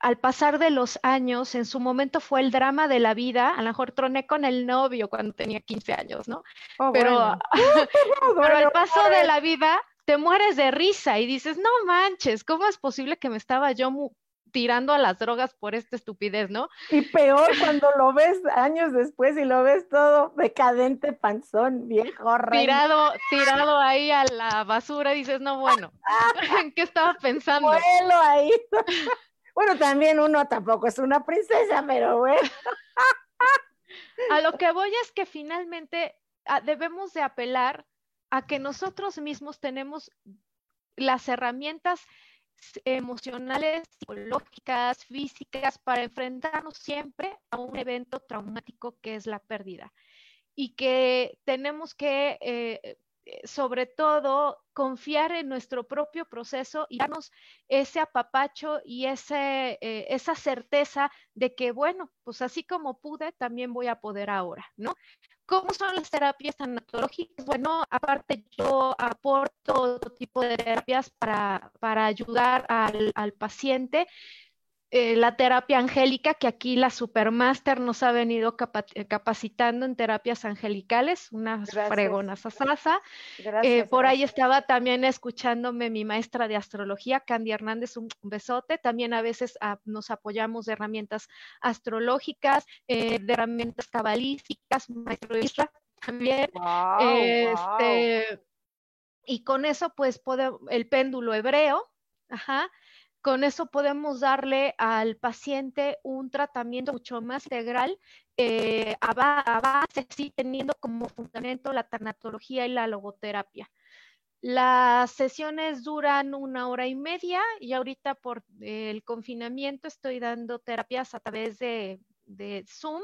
al pasar de los años, en su momento fue el drama de la vida, a lo mejor troné con el novio cuando tenía 15 años, ¿no? Oh, pero, pero al paso de la vida te mueres de risa y dices, no manches, ¿cómo es posible que me estaba yo tirando a las drogas por esta estupidez, ¿no? Y peor cuando lo ves años después y lo ves todo decadente, panzón, viejo, Tirado, tirado ahí a la basura, dices, no, bueno, ¿en qué estaba pensando? Vuelo ahí. Bueno, también uno tampoco es una princesa, pero bueno. A lo que voy es que finalmente ah, debemos de apelar a que nosotros mismos tenemos las herramientas emocionales, psicológicas, físicas, para enfrentarnos siempre a un evento traumático que es la pérdida. Y que tenemos que, eh, sobre todo, confiar en nuestro propio proceso y darnos ese apapacho y ese, eh, esa certeza de que, bueno, pues así como pude, también voy a poder ahora, ¿no? ¿Cómo son las terapias tanatológicas? Bueno, aparte yo aporto otro tipo de terapias para, para ayudar al, al paciente. Eh, la terapia angélica, que aquí la Supermaster nos ha venido eh, capacitando en terapias angelicales, unas fregonas asasa. Eh, por ahí estaba también escuchándome mi maestra de astrología, Candy Hernández, un besote. También a veces ah, nos apoyamos de herramientas astrológicas, de herramientas cabalísticas, maestro Isra también. Este, y con eso, pues, puede, el péndulo hebreo, ajá, con eso podemos darle al paciente un tratamiento mucho más integral eh, a, base, sí, teniendo como fundamento la tanatología y la logoterapia. Las sesiones duran una hora y media y ahorita por el confinamiento estoy dando terapias a través de, Zoom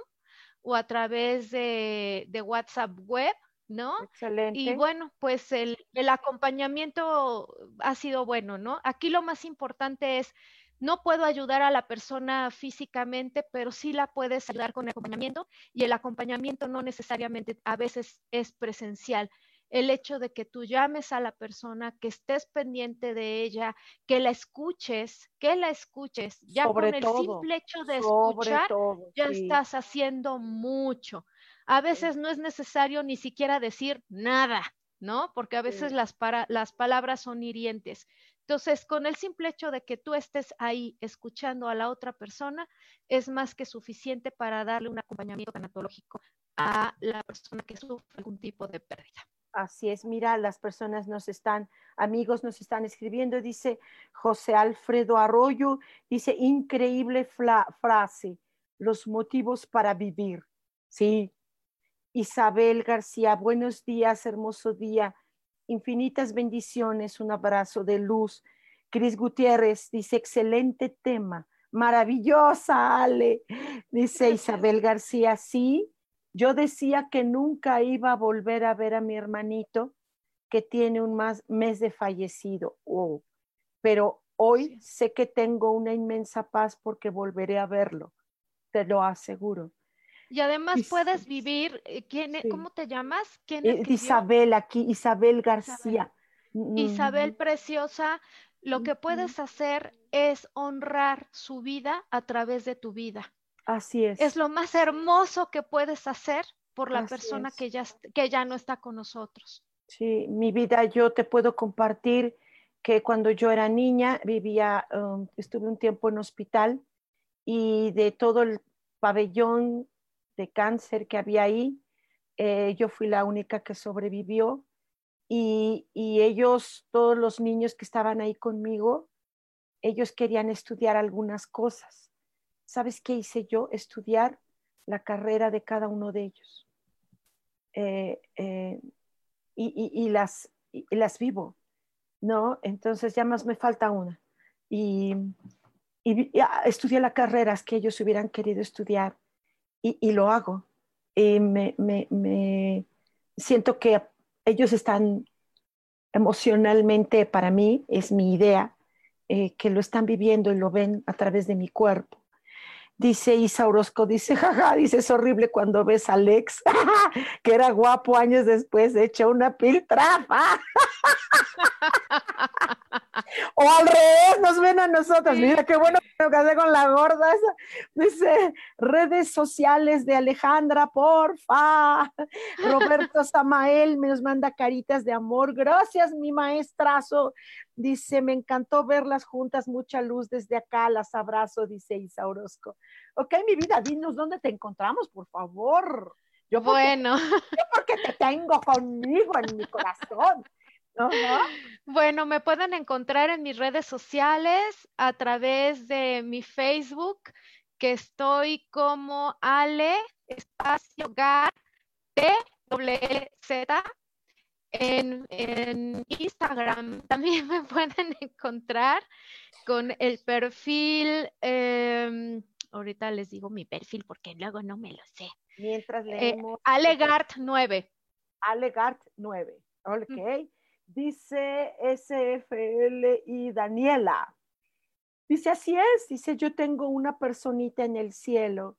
o a través de WhatsApp web ¿no? Excelente. Y bueno, pues el, acompañamiento ha sido bueno, ¿no? Aquí lo más importante es, no puedo ayudar a la persona físicamente, pero sí la puedes ayudar con el acompañamiento y el acompañamiento no necesariamente a veces es presencial. El hecho de que tú llames a la persona, que estés pendiente de ella, que la escuches, que la escuches, ya con el simple hecho de escuchar, ya estás haciendo mucho. A veces no es necesario ni siquiera decir nada, ¿no? Porque a veces las, las palabras son hirientes. Entonces, con el simple hecho de que tú estés ahí escuchando a la otra persona, es más que suficiente para darle un acompañamiento tanatológico a la persona que sufre algún tipo de pérdida. Así es, mira, las personas nos están, amigos nos están escribiendo, dice José Alfredo Arroyo, dice, increíble frase, los motivos para vivir. Sí, Isabel García, buenos días, hermoso día, infinitas bendiciones, un abrazo de luz. Cris Gutiérrez dice, excelente tema, maravillosa, Ale. Dice Isabel García, sí, yo decía que nunca iba a volver a ver a mi hermanito que tiene un mes de fallecido, oh, pero hoy sé que tengo una inmensa paz porque volveré a verlo, te lo aseguro. Y además puedes vivir, eh, ¿quién, e, ¿cómo te llamas? ¿Quién eh, Isabel aquí, Isabel García. Isabel, Preciosa, lo que puedes hacer es honrar su vida a través de tu vida. Así es. Es lo más hermoso que puedes hacer por la persona que ya, que ya no está con nosotros. Sí, mi vida yo te puedo compartir que cuando yo era niña vivía, um, estuve un tiempo en hospital y de todo el pabellón de cáncer que había ahí. Eh, yo fui la única que sobrevivió y, ellos, todos los niños que estaban ahí conmigo, ellos querían estudiar algunas cosas. ¿Sabes qué hice yo? Estudiar la carrera de cada uno de ellos. Eh, eh, y, las, las vivo, ¿no? Entonces ya más me falta una. Y, y, estudié las carreras que ellos hubieran querido estudiar y, lo hago. Y me, me, siento que ellos están emocionalmente, para mí, es mi idea, eh, que lo están viviendo y lo ven a través de mi cuerpo. Dice Isa Orozco, dice, jaja, dice, es horrible cuando ves a Alex, que era guapo años después, hecho una piltrafa. o al revés, nos ven a nosotros. Mira qué bueno que me casé con la gorda. Dice, redes sociales de Alejandra, porfa. Roberto Samael me nos manda caritas de amor. Gracias, mi maestrazo. Dice, me encantó verlas juntas, mucha luz desde acá, las abrazo, dice Isa Orozco. Ok, mi vida, dinos dónde te encontramos, por favor. Yo bueno. Yo porque te tengo conmigo en mi corazón. Bueno, me pueden encontrar en mis redes sociales a través de mi Facebook, que estoy como Ale espacio Gar T W Z. En, en, Instagram también me pueden encontrar con el perfil, eh, ahorita les digo mi perfil porque luego no me lo sé. Mientras Eh, leemos. Alegart 9. Alegart 9. Ok. Dice SFL y Daniela. Dice, así es. Dice, yo tengo una personita en el cielo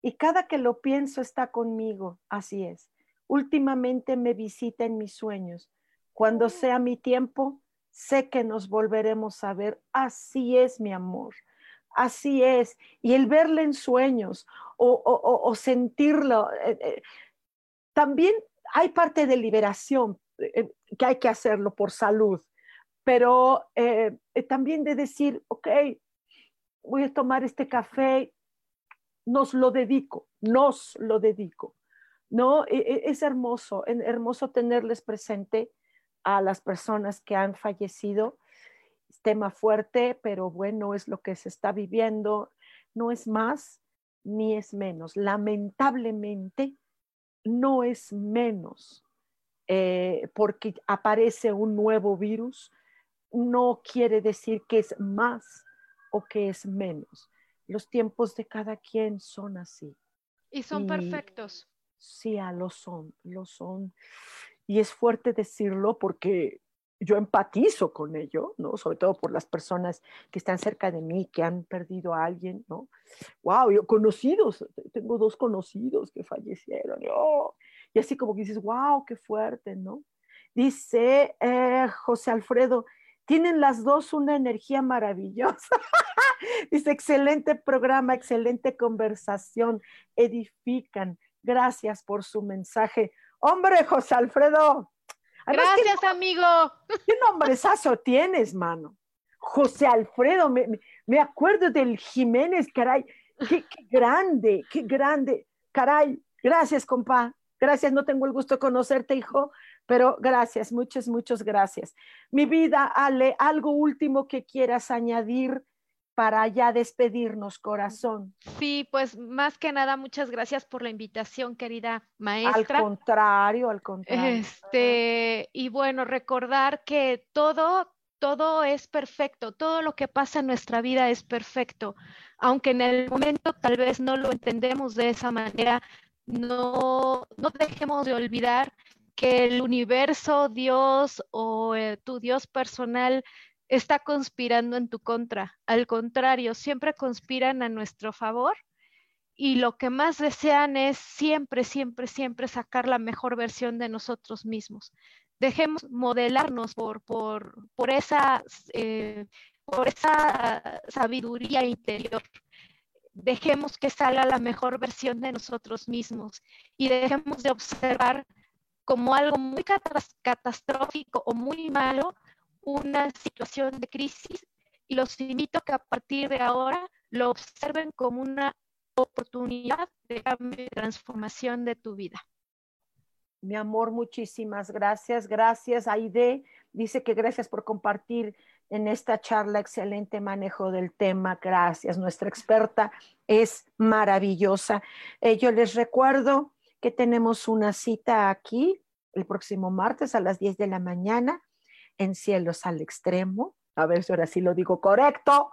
y cada que lo pienso está conmigo. Así es. Últimamente me visita en mis sueños. Cuando sea mi tiempo, sé que nos volveremos a ver. Así es, mi amor. Así es. Y el verle en sueños o, o- o- sentirlo, eh, eh, también hay parte de liberación que hay que hacerlo por salud, pero eh, eh, también de decir, ok, voy a tomar este café, nos lo dedico, nos lo dedico. No, E- e- es hermoso, hermoso tenerles presente a las personas que han fallecido. Es tema fuerte, pero bueno, es lo que se está viviendo. No es más ni es menos. Lamentablemente, no es menos eh, porque aparece un nuevo virus, no quiere decir que es más o que es menos. Los tiempos de cada quien son así. Y son Y- perfectos. Sí, ah, lo son, lo son. Y es fuerte decirlo porque yo empatizo con ello, ¿no? Sobre todo por las personas que están cerca de mí, que han perdido a alguien, ¿no? Wow, yo conocidos, tengo dos conocidos que fallecieron, oh, y así como que dices, wow, qué fuerte, ¿no? Dice eh, José Alfredo, tienen las dos una energía maravillosa. Dice, excelente programa, excelente conversación, edifican. Gracias por su mensaje. Hombre, José Alfredo. Además, ¿qué Gracias, amigo. ¿Qué nombrezazo tienes, mano? José Alfredo, me, me- me acuerdo del Jiménez, caray. Qué, qué grande, qué grande. Caray, gracias, compa. Gracias, no tengo el gusto de conocerte, hijo, pero gracias, muchas, muchas gracias. Mi vida, Ale, algo último que quieras añadir para ya despedirnos, corazón. Sí, pues más que nada, muchas gracias por la invitación, querida Al maestra. contrario, al contrario. Este, y bueno, recordar que todo, todo es perfecto, todo lo que pasa en nuestra vida es perfecto, aunque en el momento tal vez no lo entendemos de esa manera, no, no dejemos de olvidar que el universo, Dios o eh, tu Dios personal está conspirando en tu contra. Al contrario, siempre conspiran a nuestro favor y lo que más desean es siempre, siempre, siempre sacar la mejor versión de nosotros mismos. Dejemos modelarnos por, por, por esa, eh, por esa sabiduría interior. Dejemos que salga la mejor versión de nosotros mismos y dejemos de observar como algo muy catas- catastrófico o muy malo una situación de crisis y los invito a que a partir de ahora lo observen como una oportunidad de cambio y transformación de tu vida. Mi amor, muchísimas gracias. Gracias, Aide. Dice que gracias por compartir en esta charla excelente manejo del tema. Gracias. Nuestra experta es maravillosa. Eh, yo les recuerdo que tenemos una cita aquí el próximo martes a las 10 de la mañana en Cielos al Extremo. A ver si ahora sí lo digo correcto.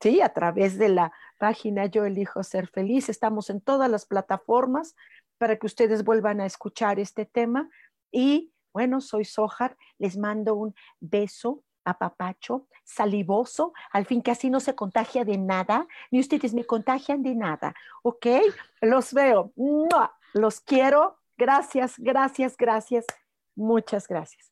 Sí, a través de la página Yo elijo ser feliz. Estamos en todas las plataformas para que ustedes vuelvan a escuchar este tema. Y bueno, soy Sojar, les mando un beso a papacho, salivoso, al fin que así no se contagia de nada, ni ustedes me contagian de nada, ¿ok? Los veo, los quiero, gracias, gracias, gracias, muchas gracias.